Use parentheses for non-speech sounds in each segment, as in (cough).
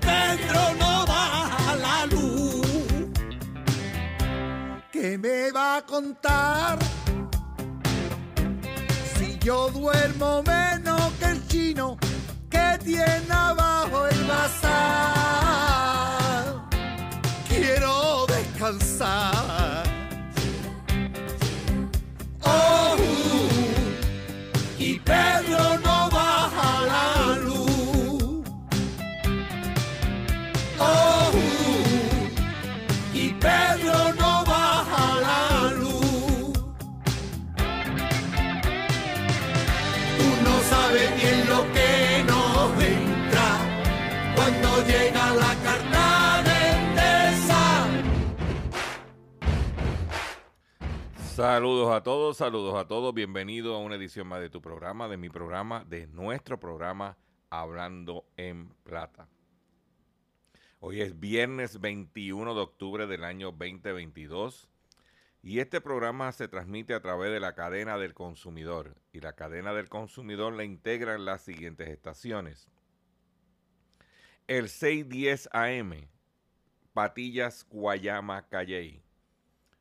Pedro no baja la luz. ¿Qué me va a contar? Si yo duermo menos que el chino que tiene abajo el bazar. Quiero descansar. Oh, y Pedro no Saludos a todos, saludos a todos. Bienvenido a una edición más de tu programa, de mi programa, de nuestro programa Hablando en Plata. Hoy es viernes 21 de octubre del año 2022 y este programa se transmite a través de la cadena del consumidor y la cadena del consumidor la integran las siguientes estaciones. El 610 AM, Patillas, Guayama, Calley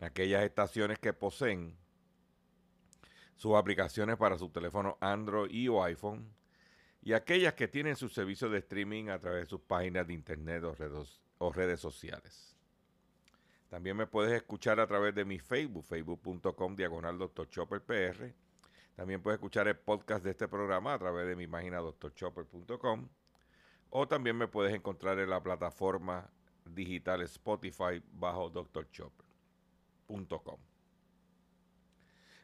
aquellas estaciones que poseen sus aplicaciones para su teléfono Android y o iPhone y aquellas que tienen sus servicios de streaming a través de sus páginas de internet o redes, o redes sociales. También me puedes escuchar a través de mi Facebook, facebook.com diagonal Dr. Chopper PR. También puedes escuchar el podcast de este programa a través de mi página drchopper.com. O también me puedes encontrar en la plataforma digital Spotify bajo Dr. Chopper.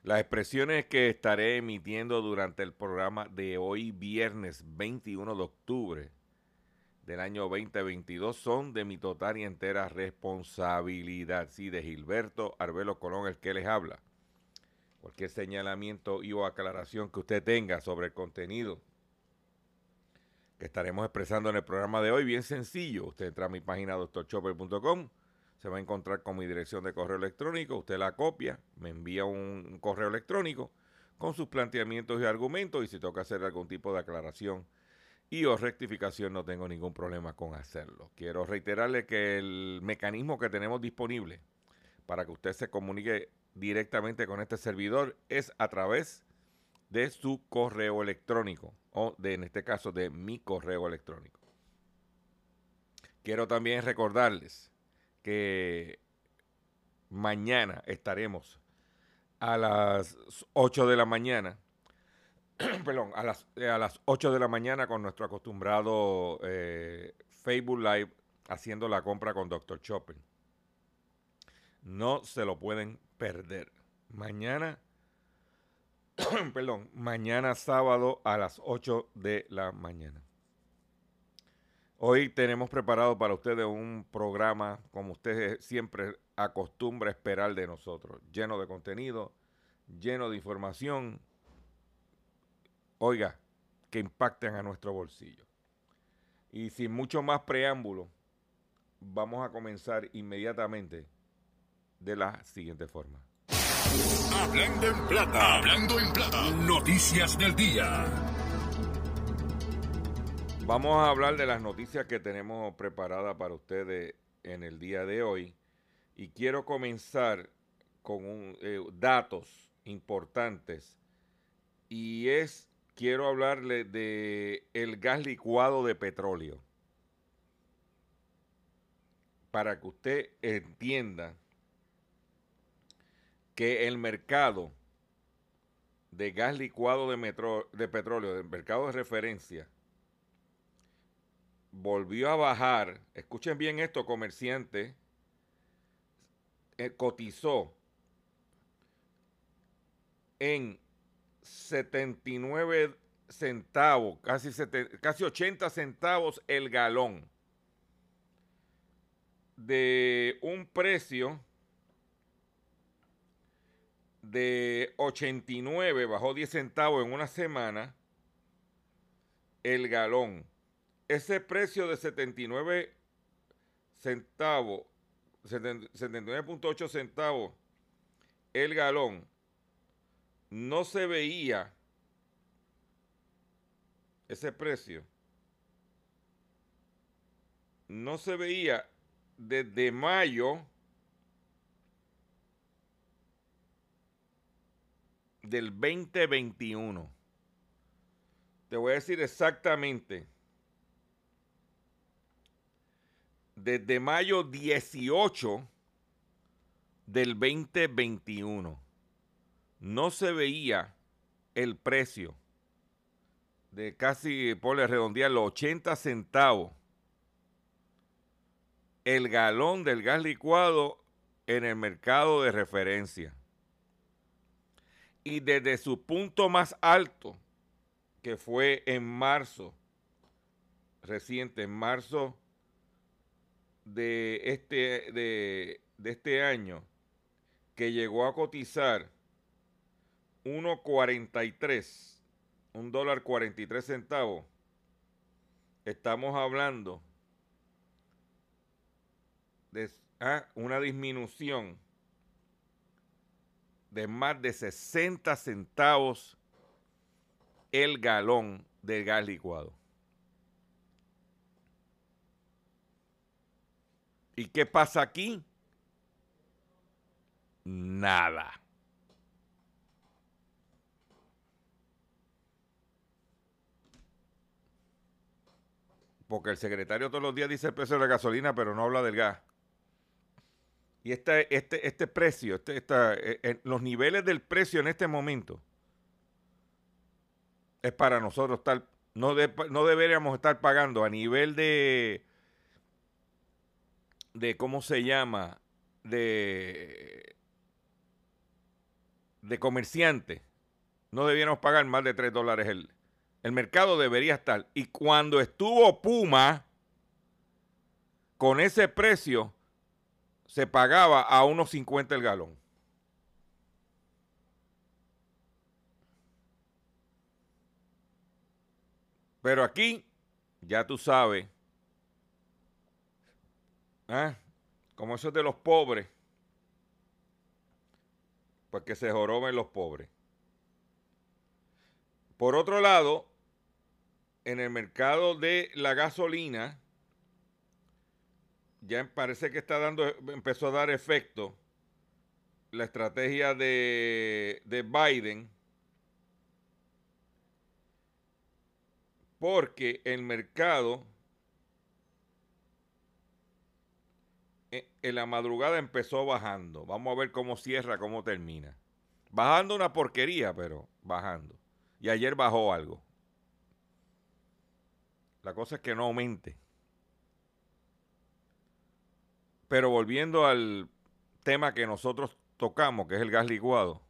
Las expresiones que estaré emitiendo durante el programa de hoy, viernes 21 de octubre del año 2022, son de mi total y entera responsabilidad. Sí, de Gilberto Arbelo Colón, el que les habla. Cualquier señalamiento o aclaración que usted tenga sobre el contenido que estaremos expresando en el programa de hoy, bien sencillo. Usted entra a mi página doctorchopper.com se va a encontrar con mi dirección de correo electrónico, usted la copia, me envía un correo electrónico con sus planteamientos y argumentos y si toca hacer algún tipo de aclaración y o rectificación no tengo ningún problema con hacerlo. Quiero reiterarle que el mecanismo que tenemos disponible para que usted se comunique directamente con este servidor es a través de su correo electrónico o de en este caso de mi correo electrónico. Quiero también recordarles que mañana estaremos a las 8 de la mañana, (clears throat) perdón, a las, a las 8 de la mañana con nuestro acostumbrado eh, Facebook Live haciendo la compra con Dr. Shopping. No se lo pueden perder. Mañana (clears throat) perdón, mañana sábado a las 8 de la mañana. Hoy tenemos preparado para ustedes un programa, como ustedes siempre acostumbra esperar de nosotros, lleno de contenido, lleno de información, oiga, que impacten a nuestro bolsillo. Y sin mucho más preámbulo, vamos a comenzar inmediatamente de la siguiente forma. Hablando en plata, hablando en plata, noticias del día. Vamos a hablar de las noticias que tenemos preparadas para ustedes en el día de hoy. Y quiero comenzar con eh, datos importantes. Y es, quiero hablarle de el gas licuado de petróleo. Para que usted entienda que el mercado de gas licuado de, metro, de petróleo, del mercado de referencia, volvió a bajar. Escuchen bien esto, comerciante. Eh, cotizó en 79 centavos, casi, casi 80 centavos el galón. De un precio de 89, bajó 10 centavos en una semana el galón. Ese precio de 79 centavos, 79.8 centavos el galón, no se veía ese precio. No se veía desde mayo del 2021. Te voy a decir exactamente. Desde mayo 18 del 2021 no se veía el precio de casi, por redondear, los 80 centavos. El galón del gas licuado en el mercado de referencia. Y desde su punto más alto, que fue en marzo, reciente, en marzo de este, de, este año, que llegó a cotizar 1.43, un dólar 43 centavos, estamos hablando de ah, una disminución de más de 60 centavos el galón de gas licuado. ¿Y qué pasa aquí? Nada. Porque el secretario todos los días dice el precio de la gasolina, pero no habla del gas. Y este, este, este precio, este, eh, los niveles del precio en este momento es para nosotros estar, no, no deberíamos estar pagando a nivel de, de ¿cómo se llama? De, de comerciante. No debiéramos pagar más de 3 dólares el, el mercado debería estar. Y cuando estuvo Puma, con ese precio, se pagaba a unos 50 el galón. Pero aquí, ya tú sabes, ¿eh? como eso es de los pobres, pues que se joroben los pobres. Por otro lado, en el mercado de la gasolina, ya parece que está dando, empezó a dar efecto la estrategia de, de Biden, porque el mercado en la madrugada empezó bajando. Vamos a ver cómo cierra, cómo termina. Bajando una porquería, pero bajando. Y ayer bajó algo. La cosa es que no aumente. Pero volviendo al tema que nosotros tocamos, que es el gas licuado.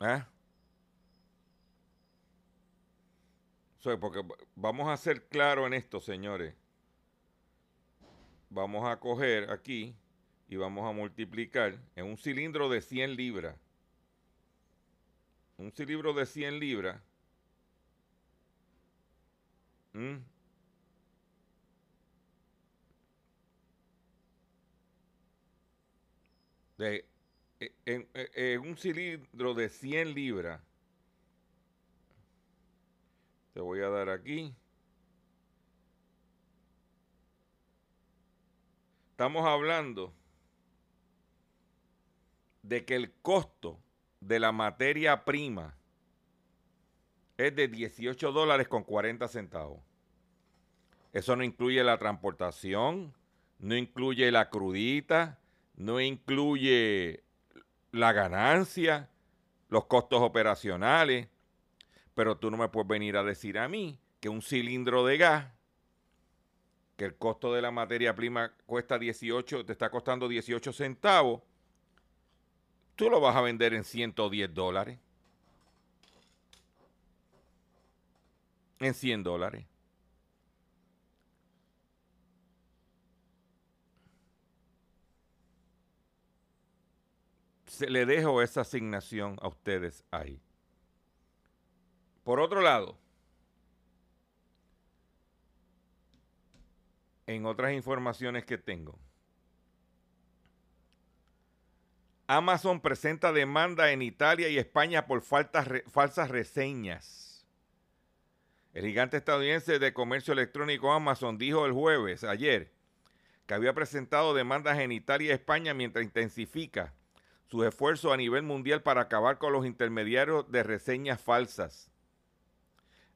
¿Eh? porque vamos a ser claros en esto, señores. Vamos a coger aquí y vamos a multiplicar en un cilindro de 100 libras. Un cilindro de 100 libras. De, e, en, e, en, un cilindro de 100 libras. Te voy a dar aquí. Estamos hablando de que el costo de la materia prima es de 18 dólares con 40 centavos. Eso no incluye la transportación, no incluye la crudita, no incluye la ganancia, los costos operacionales. Pero tú no me puedes venir a decir a mí que un cilindro de gas, que el costo de la materia prima cuesta 18, te está costando 18 centavos, tú lo vas a vender en 110 dólares. En 100 dólares. Se le dejo esa asignación a ustedes ahí. Por otro lado, en otras informaciones que tengo, Amazon presenta demanda en Italia y España por falsas reseñas. El gigante estadounidense de comercio electrónico Amazon dijo el jueves, ayer, que había presentado demandas en Italia y España mientras intensifica sus esfuerzos a nivel mundial para acabar con los intermediarios de reseñas falsas.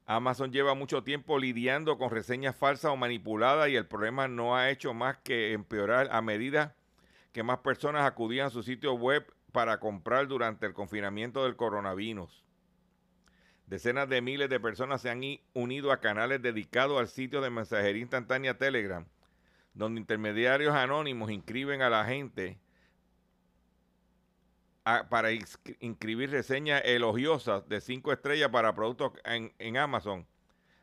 Amazon lleva mucho tiempo lidiando con reseñas falsas o manipuladas y el problema no ha hecho más que empeorar a medida que más personas acudían a su sitio web para comprar durante el confinamiento del coronavirus. Decenas de miles de personas se han unido a canales dedicados al sitio de mensajería instantánea Telegram, donde intermediarios anónimos inscriben a la gente para inscribir reseñas elogiosas de cinco estrellas para productos en, Amazon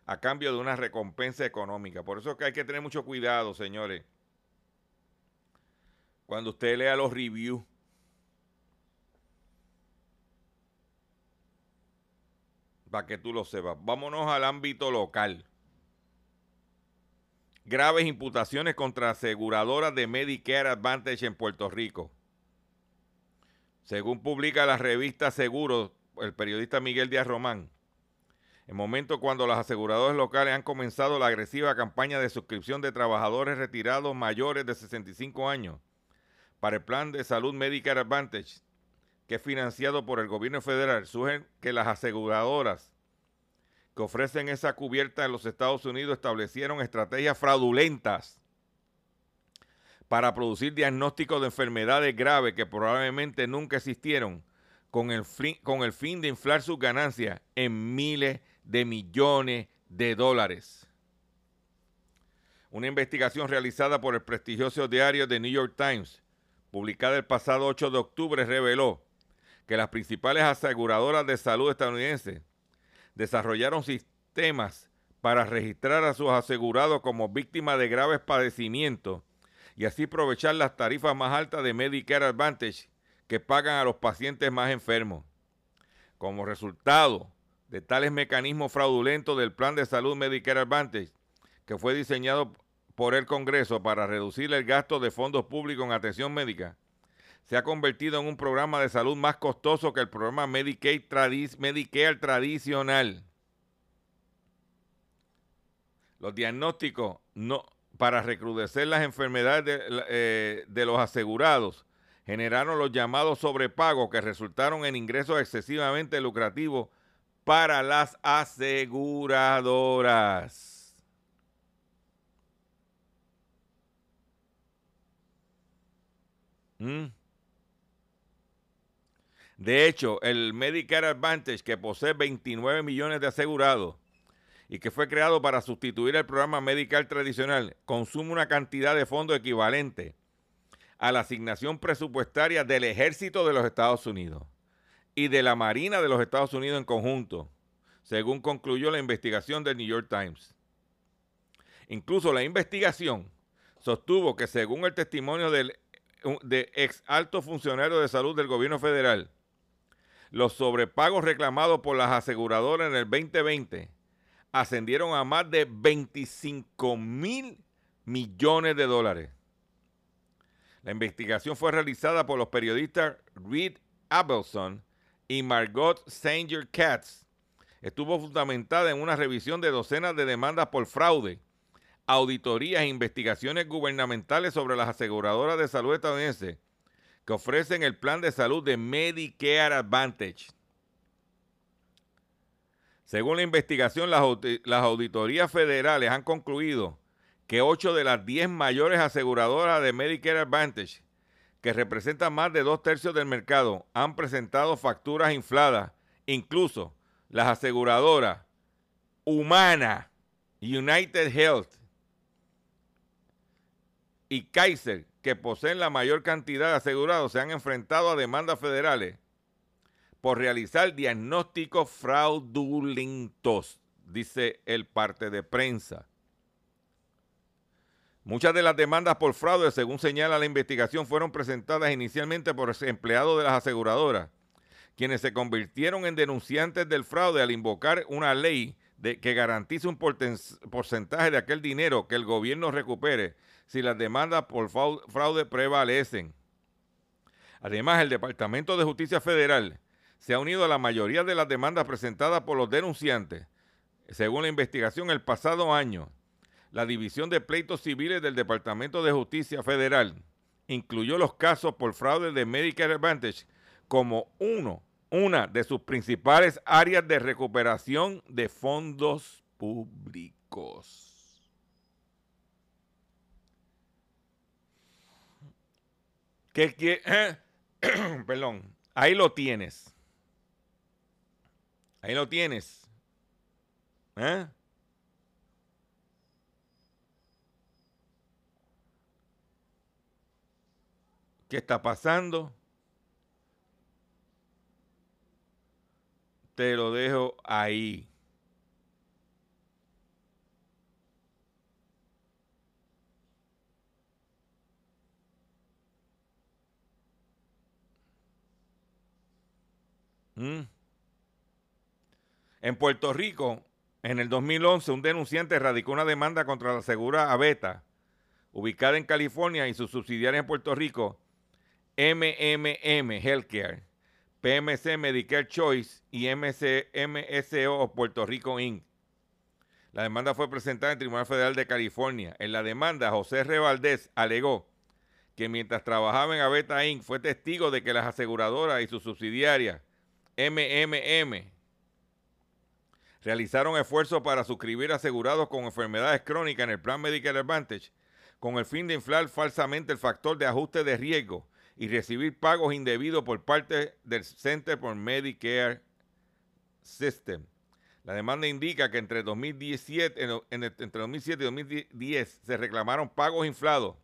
a cambio de una recompensa económica. Por eso es que hay que tener mucho cuidado, señores. Cuando usted lea los reviews. Para que tú lo sepas. Vámonos al ámbito local. Graves imputaciones contra aseguradoras de Medicare Advantage en Puerto Rico. Según publica la revista Seguros, el periodista Miguel Díaz Román, en momento cuando los aseguradores locales han comenzado la agresiva campaña de suscripción de trabajadores retirados mayores de 65 años para el plan de salud Medicare Advantage, que es financiado por el gobierno federal, surgen que las aseguradoras que ofrecen esa cubierta en los Estados Unidos establecieron estrategias fraudulentas para producir diagnósticos de enfermedades graves que probablemente nunca existieron, con el, con el fin de inflar sus ganancias en miles de millones de dólares. Una investigación realizada por el prestigioso diario The New York Times, publicada el pasado 8 de octubre, reveló que las principales aseguradoras de salud estadounidenses desarrollaron sistemas para registrar a sus asegurados como víctimas de graves padecimientos y así aprovechar las tarifas más altas de Medicare Advantage que pagan a los pacientes más enfermos. Como resultado de tales mecanismos fraudulentos del plan de salud Medicare Advantage, que fue diseñado por el Congreso para reducir el gasto de fondos públicos en atención médica, se ha convertido en un programa de salud más costoso que el programa Medicaid Medicare tradicional. Los diagnósticos no, para recrudecer las enfermedades eh, de, los asegurados, generaron los llamados sobrepagos que resultaron en ingresos excesivamente lucrativos para las aseguradoras. ¿Mm? De hecho, el Medicare Advantage, que posee 29 millones de asegurados, y que fue creado para sustituir el programa medical tradicional, consume una cantidad de fondos equivalente a la asignación presupuestaria del ejército de los Estados Unidos. y de la Marina de los Estados Unidos en conjunto, según concluyó la investigación del New York Times. Incluso la investigación sostuvo que según el testimonio del de ex alto funcionario de salud del gobierno federal, los sobrepagos reclamados por las aseguradoras en el 2020 ascendieron a más de 25 mil millones de dólares. La investigación fue realizada por los periodistas Reed Abelson y Margot Sanger Katz. Estuvo fundamentada en una revisión de docenas de demandas por fraude, auditorías e investigaciones gubernamentales sobre las aseguradoras de salud estadounidenses que ofrecen el plan de salud de Medicare Advantage. Según la investigación, las, auditorías federales han concluido que 8 de las 10 mayores aseguradoras de Medicare Advantage, que representan más de dos tercios del mercado, han presentado facturas infladas. Incluso las aseguradoras Humana, United Health y Kaiser, que poseen la mayor cantidad de asegurados, se han enfrentado a demandas federales por realizar diagnósticos fraudulentos, dice el parte de prensa. Muchas de las demandas por fraude, según señala la investigación, fueron presentadas inicialmente por empleados de las aseguradoras, quienes se convirtieron en denunciantes del fraude al invocar una ley que garantice un porcentaje de aquel dinero que el gobierno recupere si las demandas por fraude prevalecen. Además, el Departamento de Justicia Federal se ha unido a la mayoría de las demandas presentadas por los denunciantes. Según la investigación, el pasado año, la División de Pleitos Civiles del Departamento de Justicia Federal incluyó los casos por fraude de Medicare Advantage como uno, una de sus principales áreas de recuperación de fondos públicos. ¿Qué, (clears throat) Perdón, ahí lo tienes. Ahí lo tienes. ¿Eh? ¿Qué está pasando? Te lo dejo ahí. ¿Mm? En Puerto Rico, en el 2011, un denunciante radicó una demanda contra la segura Aveta, ubicada en California y sus subsidiarias en Puerto Rico, MMM Healthcare, PMC Medicare Choice y MSO Puerto Rico Inc. La demanda fue presentada en el Tribunal Federal de California. En la demanda, José Revaldez alegó que mientras trabajaba en Aveta Inc. fue testigo de que las aseguradoras y sus subsidiarias MMM realizaron esfuerzos para suscribir asegurados con enfermedades crónicas en el Plan Medicare Advantage con el fin de inflar falsamente el factor de ajuste de riesgo y recibir pagos indebidos por parte del Center for Medicare System. La demanda indica que entre 2017, entre 2007 y 2010 se reclamaron pagos inflados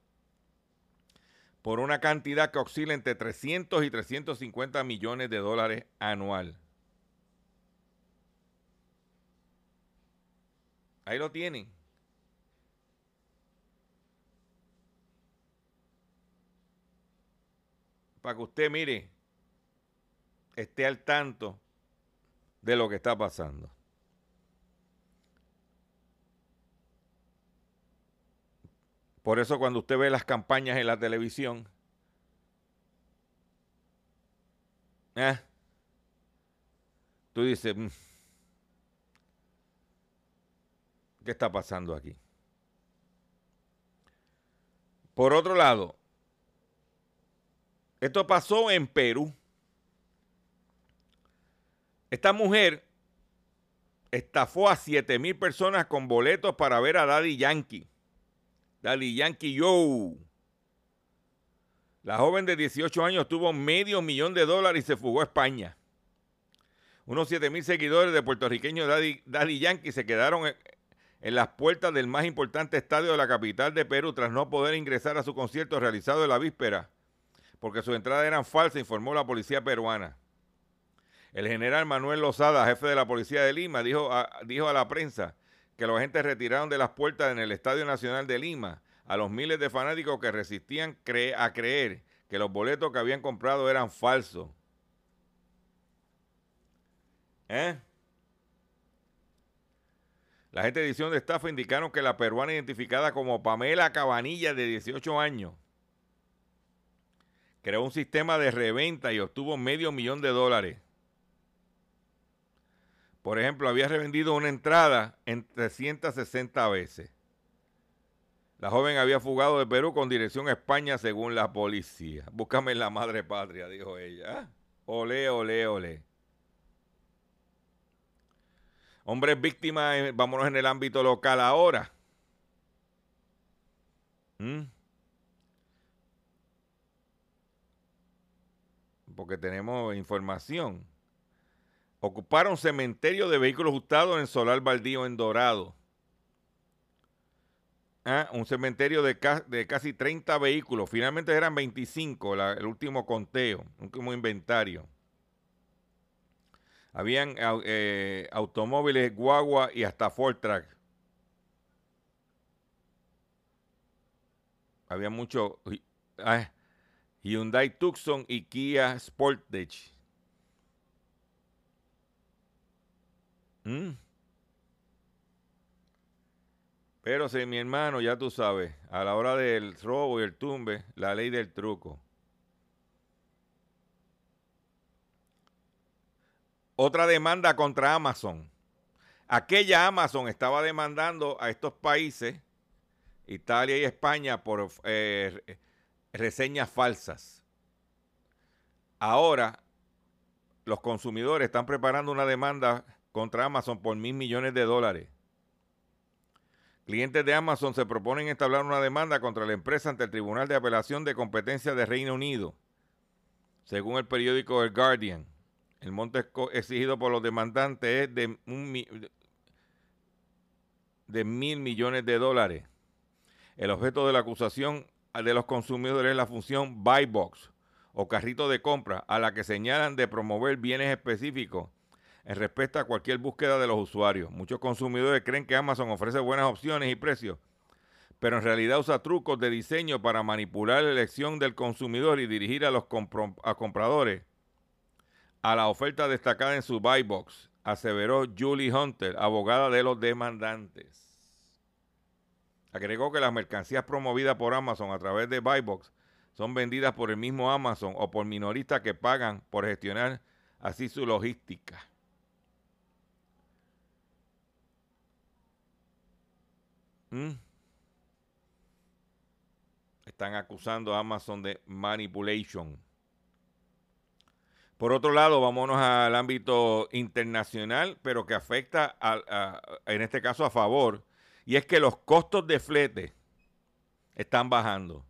por una cantidad que oscila entre 300 y 350 millones de dólares anual. Ahí lo tienen. para que usted mire, esté al tanto de lo que está pasando. Por eso cuando usted ve las campañas en la televisión, ¿eh? tú dices, mm, ¿qué está pasando aquí? Por otro lado, esto pasó en Perú. Esta mujer estafó a 7 mil personas con boletos para ver a Daddy Yankee. Daddy Yankee Yo. La joven de 18 años tuvo medio millón de dólares y se fugó a España. Unos 7 mil seguidores de puertorriqueño Daddy, Daddy Yankee se quedaron en las puertas del más importante estadio de la capital de Perú tras no poder ingresar a su concierto realizado en la víspera porque sus entradas eran falsas, informó la policía peruana. El general Manuel Lozada, jefe de la policía de Lima, dijo a, dijo a la prensa que los agentes retiraron de las puertas en el Estadio Nacional de Lima a los miles de fanáticos que resistían a creer que los boletos que habían comprado eran falsos. ¿Eh? La gente de edición de estafa indicaron que la peruana identificada como Pamela Cabanilla de 18 años creó un sistema de reventa y obtuvo medio millón de dólares. Por ejemplo, había revendido una entrada en 360 veces. La joven había fugado de Perú con dirección a España según la policía. Búscame en la madre patria, dijo ella. Ole, ole, ole. Hombres víctimas, vámonos en el ámbito local ahora. ¿Mm? Porque tenemos información. Ocuparon cementerio de vehículos usados en Solar Baldío en Dorado. Ah, un cementerio de, casi 30 vehículos. Finalmente eran 25, el último conteo, un último inventario. Habían eh, automóviles, guagua y hasta Ford Track. Había mucho ah, Hyundai Tucson y Kia Sportage. ¿Mm? Pero si mi hermano, ya tú sabes, a la hora del robo y el tumbe, la ley del truco. Otra demanda contra Amazon. Aquella Amazon estaba demandando a estos países, Italia y España, por eh, reseñas falsas. Ahora, los consumidores están preparando una demanda contra Amazon por mil millones de dólares. Clientes de Amazon se proponen establecer una demanda contra la empresa ante el Tribunal de Apelación de Competencia de Reino Unido, según el periódico El Guardian. El monto exigido por los demandantes es de, mil millones de dólares. El objeto de la acusación de los consumidores es la función Buy Box o carrito de compra a la que señalan de promover bienes específicos en respeto a cualquier búsqueda de los usuarios. Muchos consumidores creen que Amazon ofrece buenas opciones y precios, pero en realidad usa trucos de diseño para manipular la elección del consumidor y dirigir a los compradores a la oferta destacada en su buy box, aseveró Julie Hunter, abogada de los demandantes. Agregó que las mercancías promovidas por Amazon a través de Buybox son vendidas por el mismo Amazon o por minoristas que pagan por gestionar así su logística. ¿Mm? Están acusando a Amazon de manipulation. Por otro lado, vámonos al ámbito internacional, pero que afecta, en este caso, a favor, y es que los costos de flete están bajando.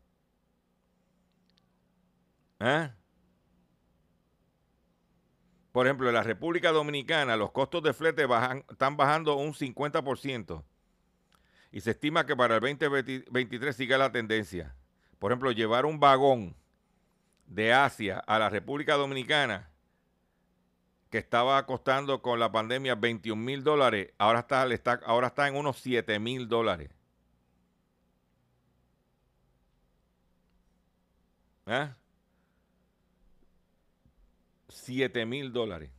¿Eh? Por ejemplo, en la República Dominicana los costos de flete están bajando un 50% y se estima que para el 2023 siga la tendencia. Por ejemplo, llevar un vagón de Asia a la República Dominicana, que estaba costando con la pandemia 21 mil dólares, ahora está, en unos 7 mil dólares. ¿Eh? 7 mil dólares.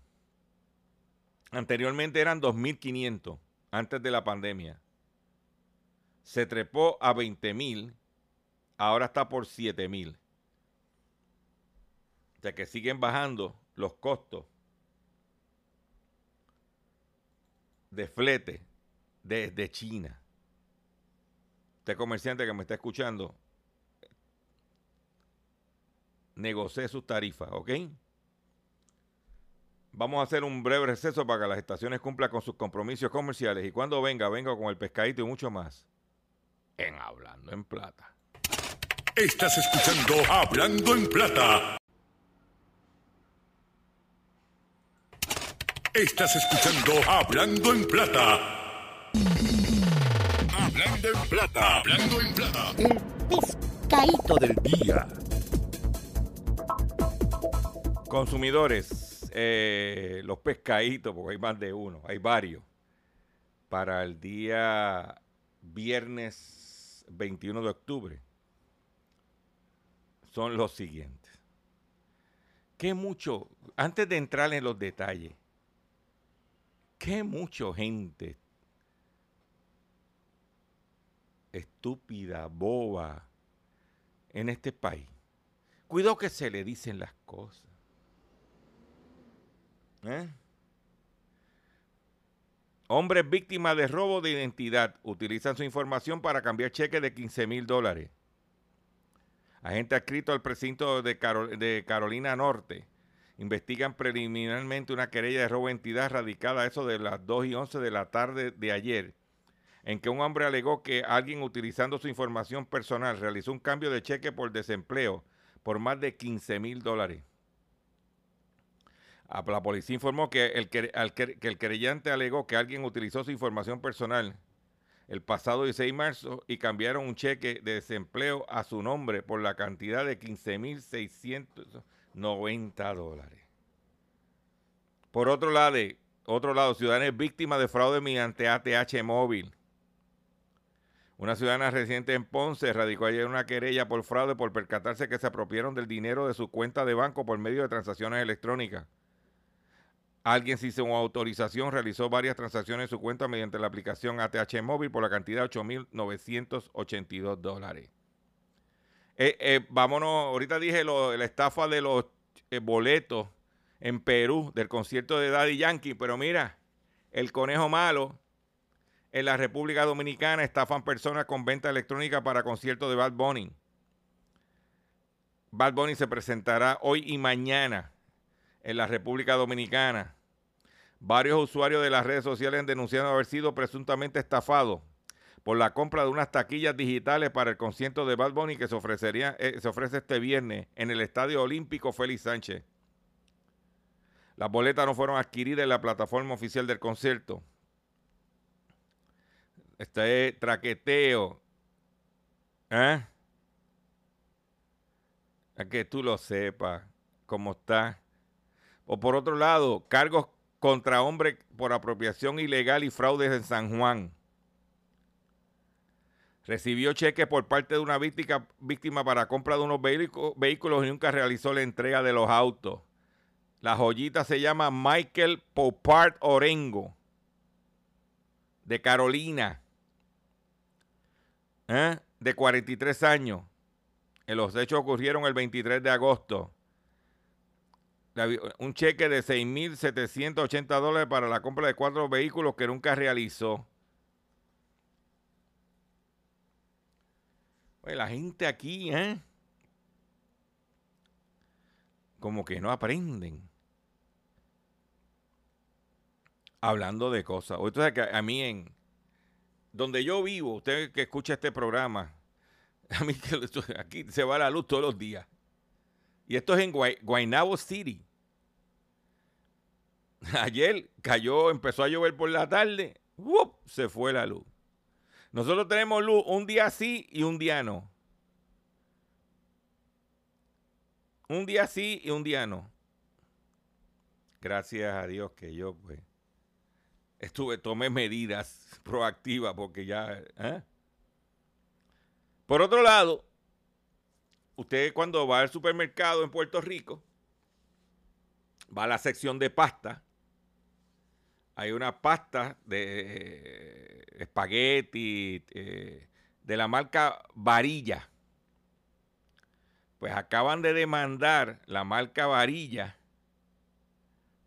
Anteriormente eran 2.500 antes de la pandemia. Se trepó a 20 mil, ahora está por 7 mil. O sea que siguen bajando los costos de flete desde China. Usted comerciante que me está escuchando, negocie sus tarifas, ¿ok? Vamos a hacer un breve receso para que las estaciones cumplan con sus compromisos comerciales y cuando venga, venga con el pescadito y mucho más en Hablando en Plata. Estás escuchando Hablando en Plata. Estás escuchando Hablando en Plata. Hablando en Plata. Hablando en Plata. El pescadito del día. Consumidores eh, los pescaditos, porque hay más de uno, hay varios, para el día viernes 21 de octubre, son los siguientes. Qué mucho, antes de entrar en los detalles, qué mucha gente estúpida, boba, en este país. Cuidado que se le dicen las cosas. ¿Eh? Hombres víctimas de robo de identidad utilizan su información para cambiar cheques de 15 mil dólares. Agente adscrito al precinto de, de, Carolina Norte investigan preliminarmente una querella de robo de identidad radicada a eso de las 2 y 11 de la tarde de ayer, en que un hombre alegó que alguien utilizando su información personal realizó un cambio de cheque por desempleo por más de 15 mil dólares. La policía informó que el, que el querellante alegó que alguien utilizó su información personal el pasado 16 de marzo y cambiaron un cheque de desempleo a su nombre por la cantidad de 15.690 dólares. Por otro lado, otro lado, ciudadanos víctimas de fraude mediante ATH móvil. Una ciudadana residente en Ponce radicó ayer una querella por fraude por percatarse que se apropiaron del dinero de su cuenta de banco por medio de transacciones electrónicas. Alguien sin su autorización realizó varias transacciones en su cuenta mediante la aplicación ATH Móvil por la cantidad de 8.982 dólares. Eh, eh, vámonos, ahorita dije la estafa de los eh, boletos en Perú del concierto de Daddy Yankee, pero mira, el conejo malo en la República Dominicana estafan personas con venta electrónica para conciertos de Bad Bunny. Bad Bunny se presentará hoy y mañana en la República Dominicana. Varios usuarios de las redes sociales han denunciado haber sido presuntamente estafados por la compra de unas taquillas digitales para el concierto de Bad Bunny que se, ofrecería, eh, se ofrece este viernes en el Estadio Olímpico Félix Sánchez. Las boletas no fueron adquiridas en la plataforma oficial del concierto. Este es traqueteo. ¿Eh? A que tú lo sepas cómo está. O por otro lado, cargos contra hombre por apropiación ilegal y fraudes en San Juan. Recibió cheques por parte de una víctima, víctima para compra de unos vehículos y nunca realizó la entrega de los autos. La joyita se llama Michael Popart Orengo, de Carolina, ¿eh? de 43 años. los hechos ocurrieron el 23 de agosto un cheque de 6.780 dólares para la compra de cuatro vehículos que nunca realizó. La gente aquí, ¿eh? Como que no aprenden. Hablando de cosas. Que a mí en... Donde yo vivo, usted que escucha este programa, (laughs) a mí aquí se va la luz todos los días. Y esto es en Guaynabo City. (laughs) Ayer cayó, empezó a llover por la tarde, se fue la luz. Nosotros tenemos luz un día sí y un día no. Un día sí y un día no. Gracias a Dios que yo pues estuve, tomé medidas (laughs) proactivas porque ya... ¿eh? Por otro lado, usted cuando va al supermercado en Puerto Rico, va a la sección de pasta hay una pasta de espagueti eh, de la marca Varilla. Pues acaban de demandar la marca Varilla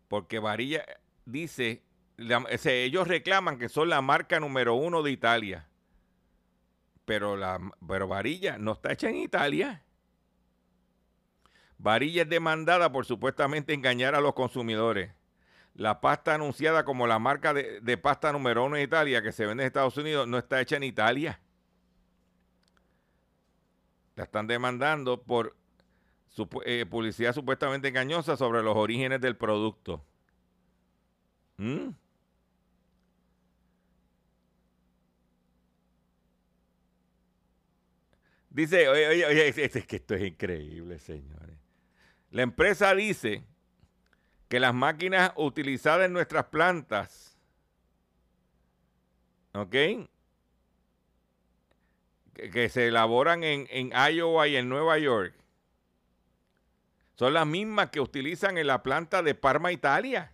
porque Varilla dice, ellos reclaman que son la marca número uno de Italia. Pero, la, pero Varilla no está hecha en Italia. Varilla es demandada por supuestamente engañar a los consumidores la pasta anunciada como la marca de, pasta número uno en Italia que se vende en Estados Unidos no está hecha en Italia. La están demandando por eh, publicidad supuestamente engañosa sobre los orígenes del producto. ¿Mm? Dice, oye, oye, oye, es que esto es increíble, señores. La empresa dice que las máquinas utilizadas en nuestras plantas, ¿ok? Que, se elaboran en, en Iowa y en Nueva York, son las mismas que utilizan en la planta de Parma, Italia.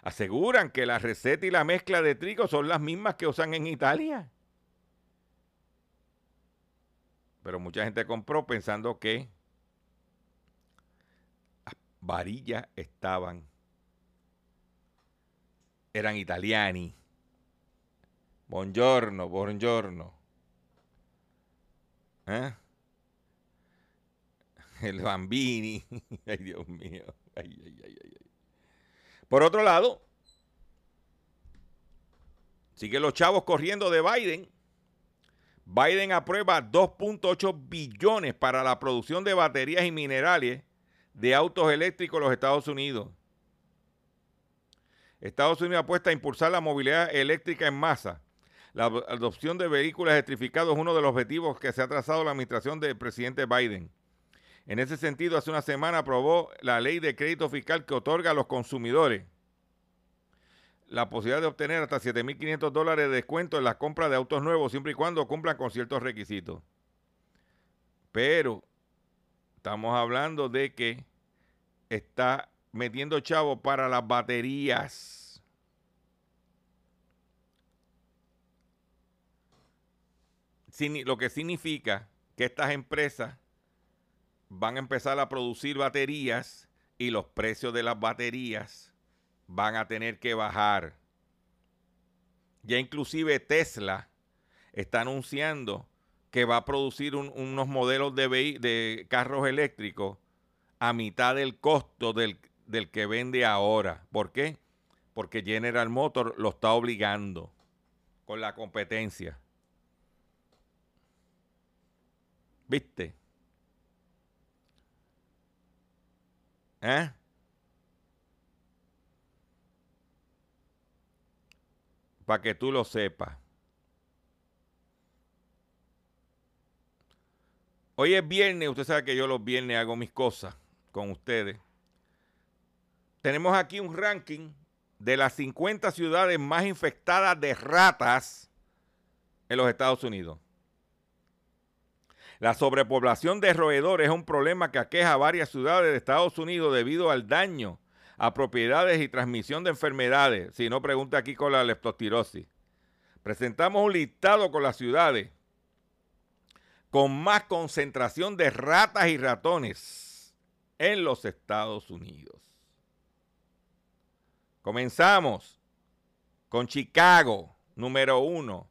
Aseguran que la receta y la mezcla de trigo son las mismas que usan en Italia. Pero mucha gente compró pensando que varillas estaban, eran italiani. Buongiorno, buongiorno. ¿Eh? El bambini. (laughs) Ay, Dios mío. Ay, ay, ay, ay. Por otro lado, siguen los chavos corriendo de Biden. Biden aprueba 2.8 billones para la producción de baterías y minerales de autos eléctricos en los Estados Unidos. Estados Unidos apuesta a impulsar la movilidad eléctrica en masa. La adopción de vehículos electrificados es uno de los objetivos que se ha trazado la administración del presidente Biden. En ese sentido, hace una semana aprobó la ley de crédito fiscal que otorga a los consumidores la posibilidad de obtener hasta 7.500 dólares de descuento en la compra de autos nuevos, siempre y cuando cumplan con ciertos requisitos. Pero estamos hablando de que está metiendo chavo para las baterías. Lo que significa que estas empresas van a empezar a producir baterías y los precios de las baterías van a tener que bajar. Ya inclusive Tesla está anunciando que va a producir unos modelos de, de, carros eléctricos a mitad del costo del, del que vende ahora. ¿Por qué? Porque General Motors lo está obligando con la competencia. ¿Viste? ¿Eh? Para que tú lo sepas. Hoy es viernes, usted sabe que yo los viernes hago mis cosas con ustedes. Tenemos aquí un ranking de las 50 ciudades más infectadas de ratas en los Estados Unidos. La sobrepoblación de roedores es un problema que aqueja a varias ciudades de Estados Unidos debido al daño a propiedades y transmisión de enfermedades. Si no, pregunta aquí con la leptospirosis. Presentamos un listado con las ciudades con más concentración de ratas y ratones en los Estados Unidos. Comenzamos con Chicago, número uno,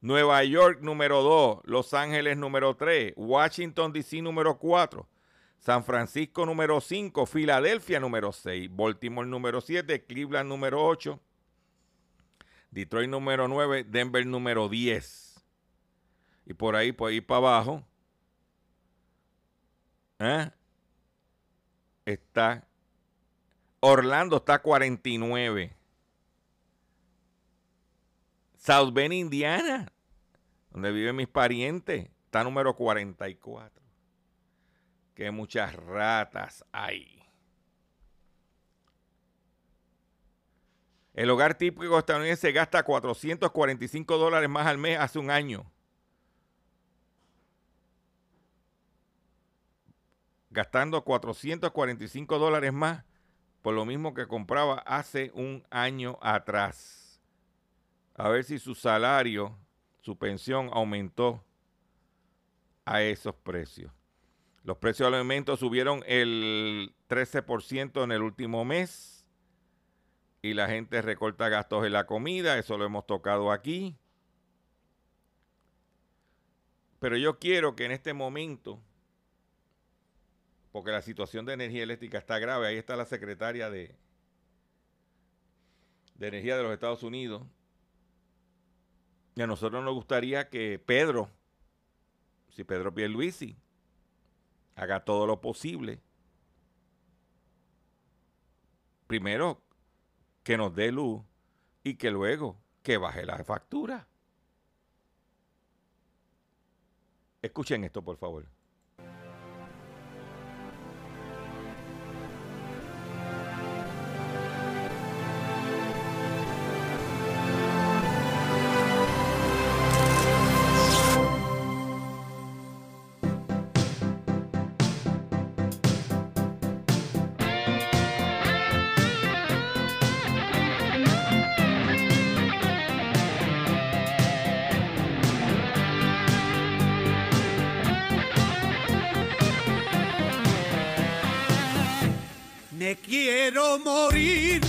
Nueva York número 2, Los Ángeles número 3, Washington DC número 4, San Francisco número 5, Filadelfia número 6, Baltimore número 7, Cleveland número 8, Detroit número 9, Denver número 10. Y por ahí, por ahí para abajo, ¿eh? Está Orlando está 49. South Bend, Indiana, donde viven mis parientes, está número 44. Qué muchas ratas hay. El hogar típico estadounidense gasta 445 dólares más al mes hace un año. Gastando 445 dólares más por lo mismo que compraba hace un año atrás a ver si su salario, su pensión aumentó a esos precios. Los precios de los alimentos subieron el 13% en el último mes y la gente recorta gastos en la comida, eso lo hemos tocado aquí. Pero yo quiero que en este momento, porque la situación de energía eléctrica está grave, ahí está la secretaria de, de Energía de los Estados Unidos, y a nosotros nos gustaría que Pedro, si Pedro Pierluisi, haga todo lo posible. Primero, que nos dé luz y que luego que baje la factura. Escuchen esto, por favor. Quiero morir,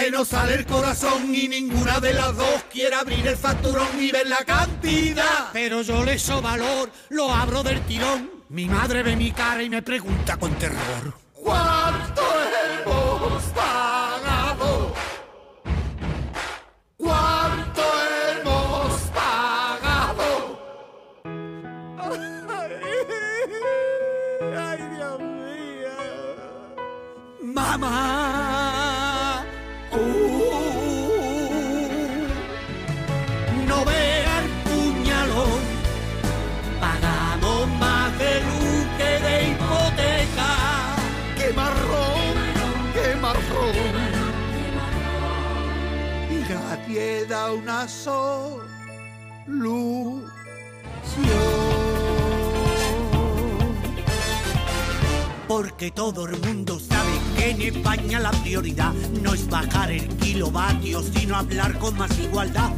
Se nos sale el corazón y ninguna de las dos quiere abrir el facturón y ver la cantidad. Pero yo le so valor, lo abro del tirón. Mi madre ve mi cara y me pregunta con terror. ¿Cuánto hemos pagado? ¿Cuánto hemos pagado? Ay, Dios mío. Mamá. Solución. Porque todo el mundo sabe que en España la prioridad no es bajar el kilovatio, sino hablar con más igualdad.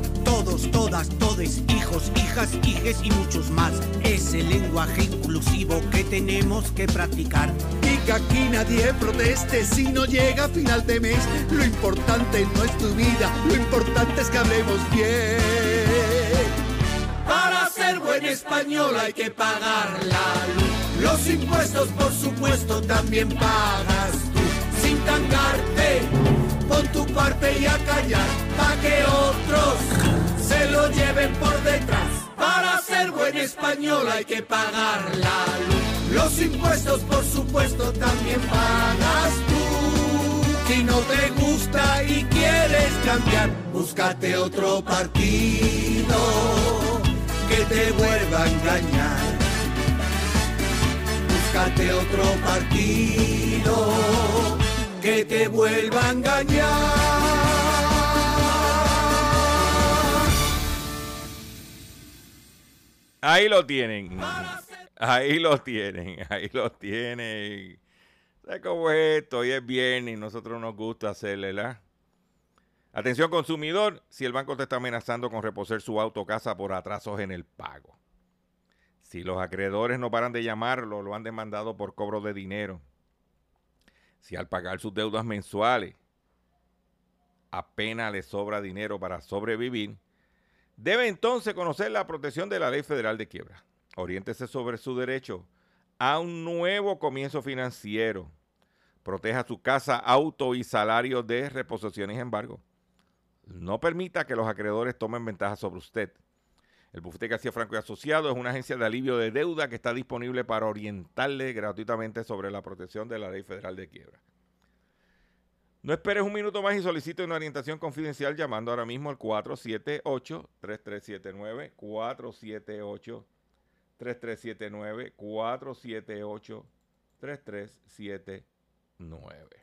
Todos, todas, todes, hijos, hijas, hijes y muchos más. Es el lenguaje inclusivo que tenemos que practicar. Y que aquí nadie proteste si no llega a final de mes. Lo importante no es tu vida, lo importante es que hablemos bien. Para ser buen español hay que pagar la luz. Los impuestos, por supuesto, también pagas tú. Sin tangarte, pon tu parte y a callar. Pa' que otros se lo lleven por detrás. Para ser buen español hay que pagar la luz. Los impuestos, por supuesto, también pagas tú. Si no te gusta y quieres cambiar, búscate otro partido que te vuelva a engañar. Búscate otro partido que te vuelva a engañar. Ahí lo tienen. Ahí lo tienen. Ahí lo tienen. ¿Sabes cómo es esto? Hoy es viernes y nosotros nos gusta hacerle la. Atención consumidor, si el banco te está amenazando con reposer su auto o casa por atrasos en el pago. Si los acreedores no paran de llamarlo, lo han demandado por cobro de dinero. Si al pagar sus deudas mensuales apenas le sobra dinero para sobrevivir, debe entonces conocer la protección de la Ley Federal de Quiebra. Oriéntese sobre su derecho a un nuevo comienzo financiero. Proteja su casa, auto y salario de reposiciones y embargo. No permita que los acreedores tomen ventaja sobre usted. El bufete García Franco y Asociado es una agencia de alivio de deuda que está disponible para orientarle gratuitamente sobre la protección de la Ley Federal de Quiebra. No esperes un minuto más y solicite una orientación confidencial llamando ahora mismo al 478-3379, 478-3379, 478-3379.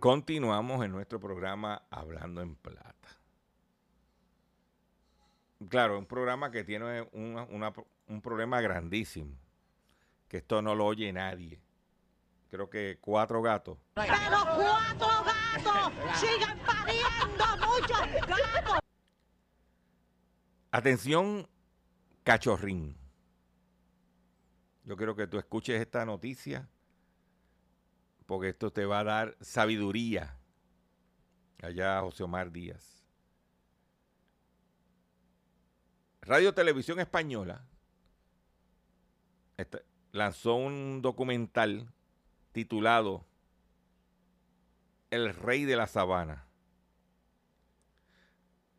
Continuamos en nuestro programa Hablando en Plata. Claro, un programa que tiene un problema grandísimo, que esto no lo oye nadie. Creo que cuatro gatos. Pero cuatro gatos sigan pariendo muchos gatos. Atención, cachorrín. Yo quiero que tú escuches esta noticia porque esto te va a dar sabiduría. Allá José Omar Díaz. Radio Televisión Española lanzó un documental titulado El Rey de la Sabana.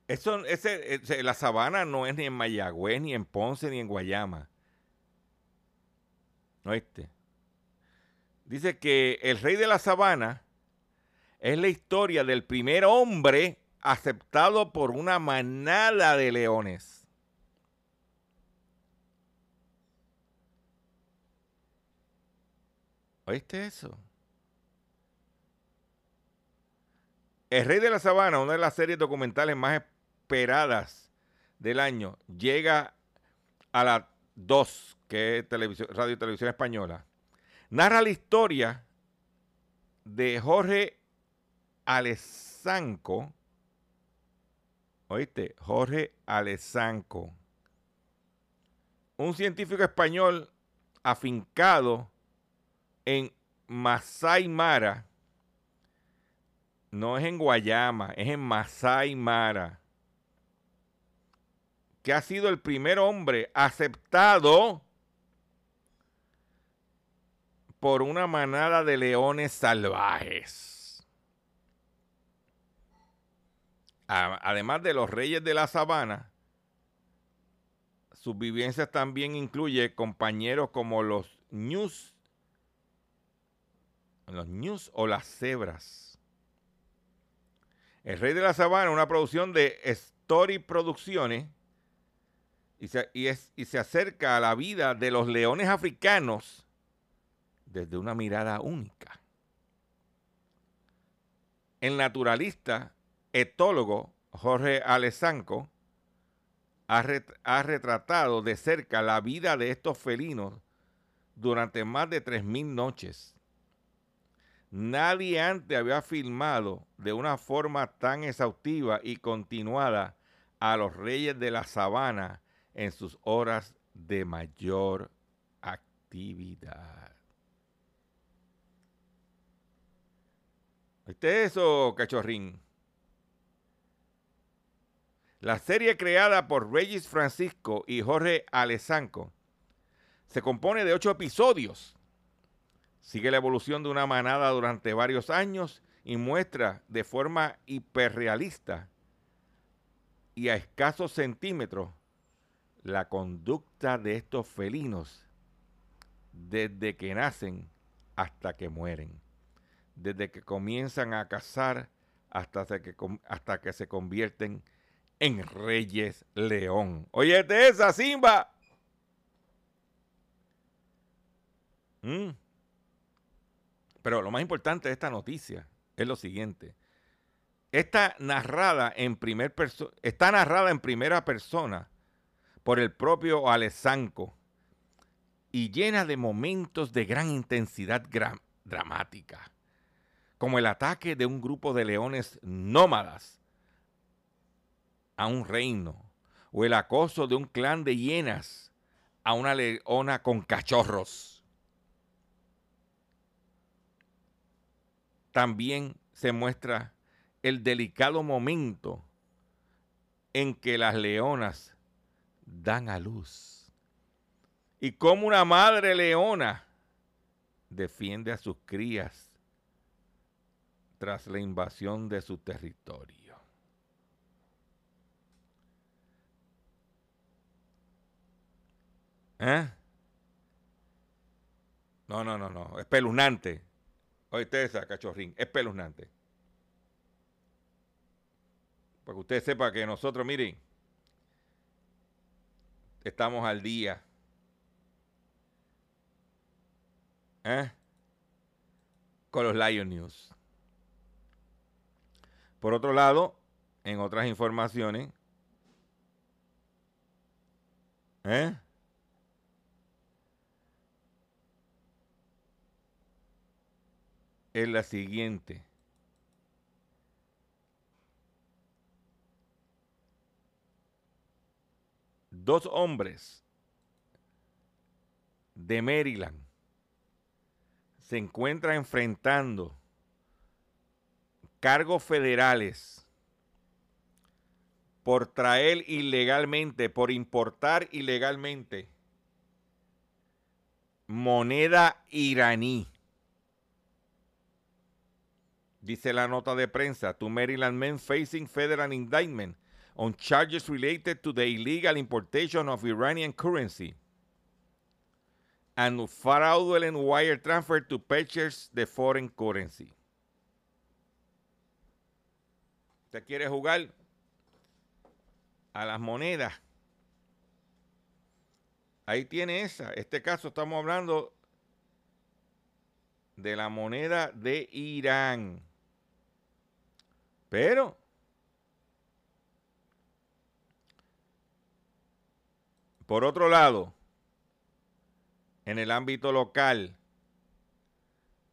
Eso, ese, la sabana no es ni en Mayagüez, ni en Ponce, ni en Guayama. ¿Oíste? Dice que el rey de la sabana es la historia del primer hombre aceptado por una manada de leones. ¿Oíste eso? El Rey de la Sabana, una de las series documentales más esperadas del año, llega a las 2, que es Radio y Televisión Española narra la historia de Jorge Alezanco. ¿Oíste? Jorge Alezanco. Un científico español afincado en Masai Mara. No es en Guayama, es en Masai Mara. Que ha sido el primer hombre aceptado por una manada de leones salvajes. Además de los reyes de la sabana, sus vivencias también incluye compañeros como los ñus, los ñus o las cebras. El Rey de la Sabana, una producción de Story Producciones, y se, y se acerca a la vida de los leones africanos desde una mirada única. El naturalista etólogo Jorge Alezanco ha, ha, retratado de cerca la vida de estos felinos durante más de 3.000 noches. Nadie antes había filmado de una forma tan exhaustiva y continuada a los reyes de la sabana en sus horas de mayor actividad. ¿Viste eso, cachorrín? La serie creada por Regis Francisco y Jorge Alezanco se compone de ocho episodios. Sigue la evolución de una manada durante varios años y muestra de forma hiperrealista y a escasos centímetros la conducta de estos felinos desde que nacen hasta que mueren desde que comienzan a cazar hasta que, hasta que se convierten en reyes león. Oye, esa Simba. Mm. Pero lo más importante de esta noticia es lo siguiente. Está narrada en primer está narrada en primera persona por el propio Alessanco y llena de momentos de gran intensidad dramática como el ataque de un grupo de leones nómadas a un reino, o el acoso de un clan de hienas a una leona con cachorros. También se muestra el delicado momento en que las leonas dan a luz y cómo una madre leona defiende a sus crías tras la invasión de su territorio. ¿Eh? No, no, no, no. Espeluznante. Oíste esa, cachorrín. Espeluznante. Para que usted sepa que nosotros, miren, estamos al día. ¿Eh? Con los Lion News. Por otro lado, en otras informaciones, ¿eh? es la siguiente. Dos hombres de Maryland se encuentran enfrentando cargos federales por traer ilegalmente, por importar ilegalmente moneda iraní. Dice la nota de prensa, to Maryland men facing federal indictment on charges related to the illegal importation of Iranian currency and fraudulent wire transfer to purchase the foreign currency. ¿Usted quiere jugar a las monedas? Ahí tiene esa. Este caso estamos hablando de la moneda de Irán. Pero por otro lado, en el ámbito local,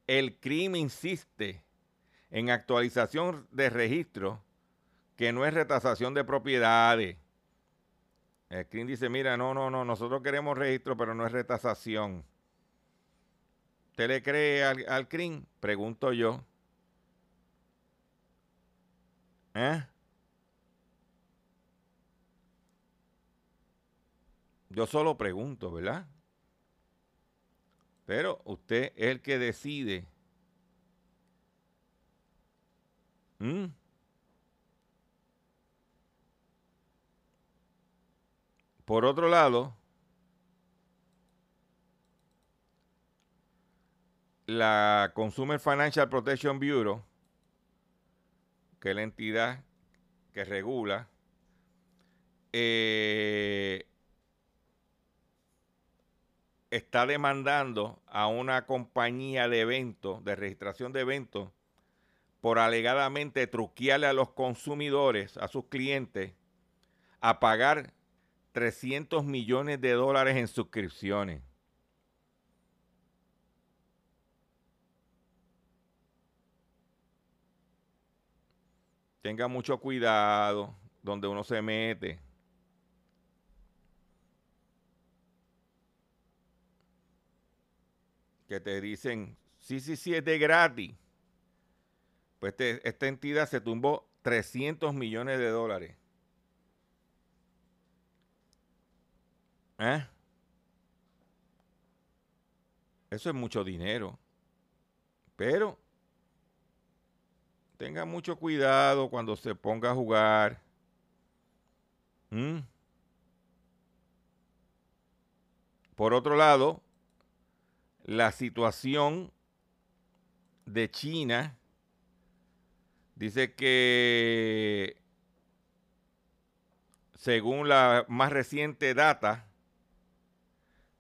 el crimen insiste en actualización de registro que no es retasación de propiedades. El CRIM dice, mira, no, no, no, nosotros queremos registro, pero no es retasación. ¿Usted le cree al, al? Pregunto yo. ¿Eh? Yo solo pregunto, ¿verdad? Pero usted es el que decide. ¿Mm? Por otro lado, la Consumer Financial Protection Bureau, que es la entidad que regula, eh, está demandando a una compañía de eventos, de registración de eventos, por alegadamente truquearle a los consumidores, a sus clientes, a pagar 300 millones de dólares en suscripciones. Tenga mucho cuidado donde uno se mete. Que te dicen, sí, sí, sí, es de gratis. Pues esta entidad se tumbó 300 millones de dólares. ¿Eh? Eso es mucho dinero. Pero tenga mucho cuidado cuando se ponga a jugar. ¿Mm? Por otro lado, la situación de China dice que según la más reciente data,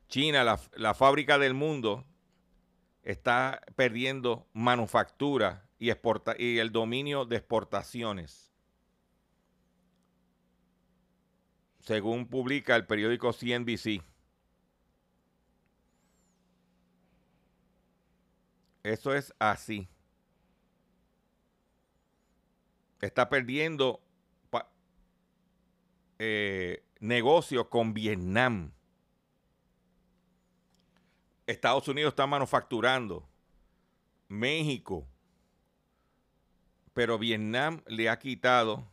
China, la, fábrica del mundo, está perdiendo manufactura y, y el dominio de exportaciones. Según publica el periódico CNBC. Eso es así. Está perdiendo eh, negocios con Vietnam. Estados Unidos está manufacturando, México, pero Vietnam le ha quitado.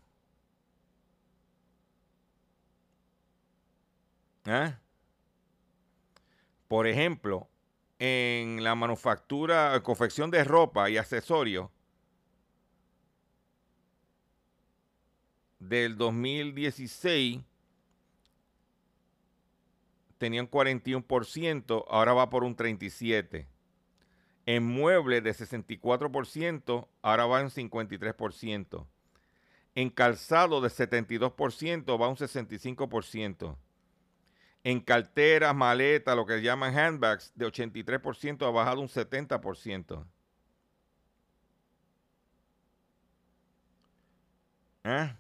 ¿Ah? Por ejemplo, en la manufactura, confección de ropa y accesorios del 2016 tenían 41%, ahora va por un 37%. En muebles de 64%, ahora va en 53%. En calzado de 72%, va un 65%. En carteras, maletas, lo que llaman handbags, de 83% ha bajado un 70%. ¿Eh?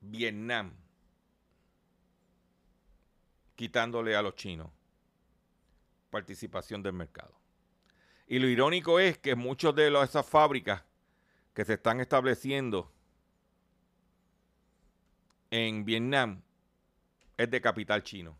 Vietnam, quitándole a los chinos participación del mercado. Y lo irónico es que muchas de esas fábricas que se están estableciendo en Vietnam es de capital chino.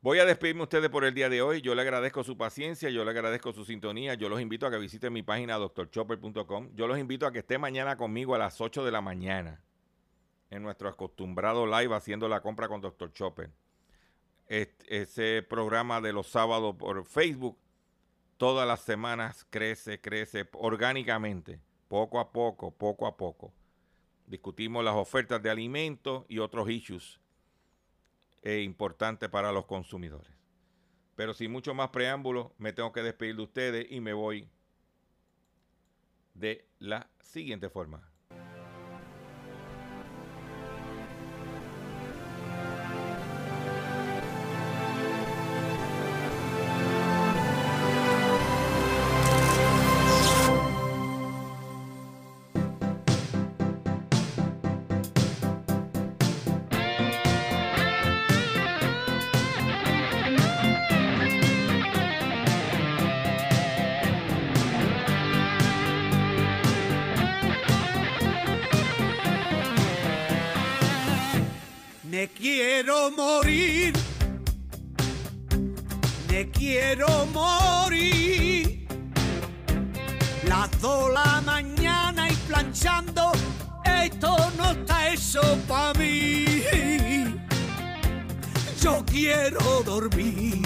Voy a despedirme ustedes por el día de hoy. Yo le agradezco su paciencia, yo le agradezco su sintonía. Yo los invito a que visiten mi página doctorchopper.com. Yo los invito a que esté mañana conmigo a las 8 de la mañana en nuestro acostumbrado live haciendo la compra con Dr. Chopper. ese programa de los sábados por Facebook, todas las semanas crece, crece orgánicamente, poco a poco, poco a poco. Discutimos las ofertas de alimentos y otros issues e importante para los consumidores. Pero sin mucho más preámbulo, me tengo que despedir de ustedes y me voy de la siguiente forma. Quiero morir, me quiero morir. Las dos la mañana y planchando, esto no está eso para mí. Yo quiero dormir.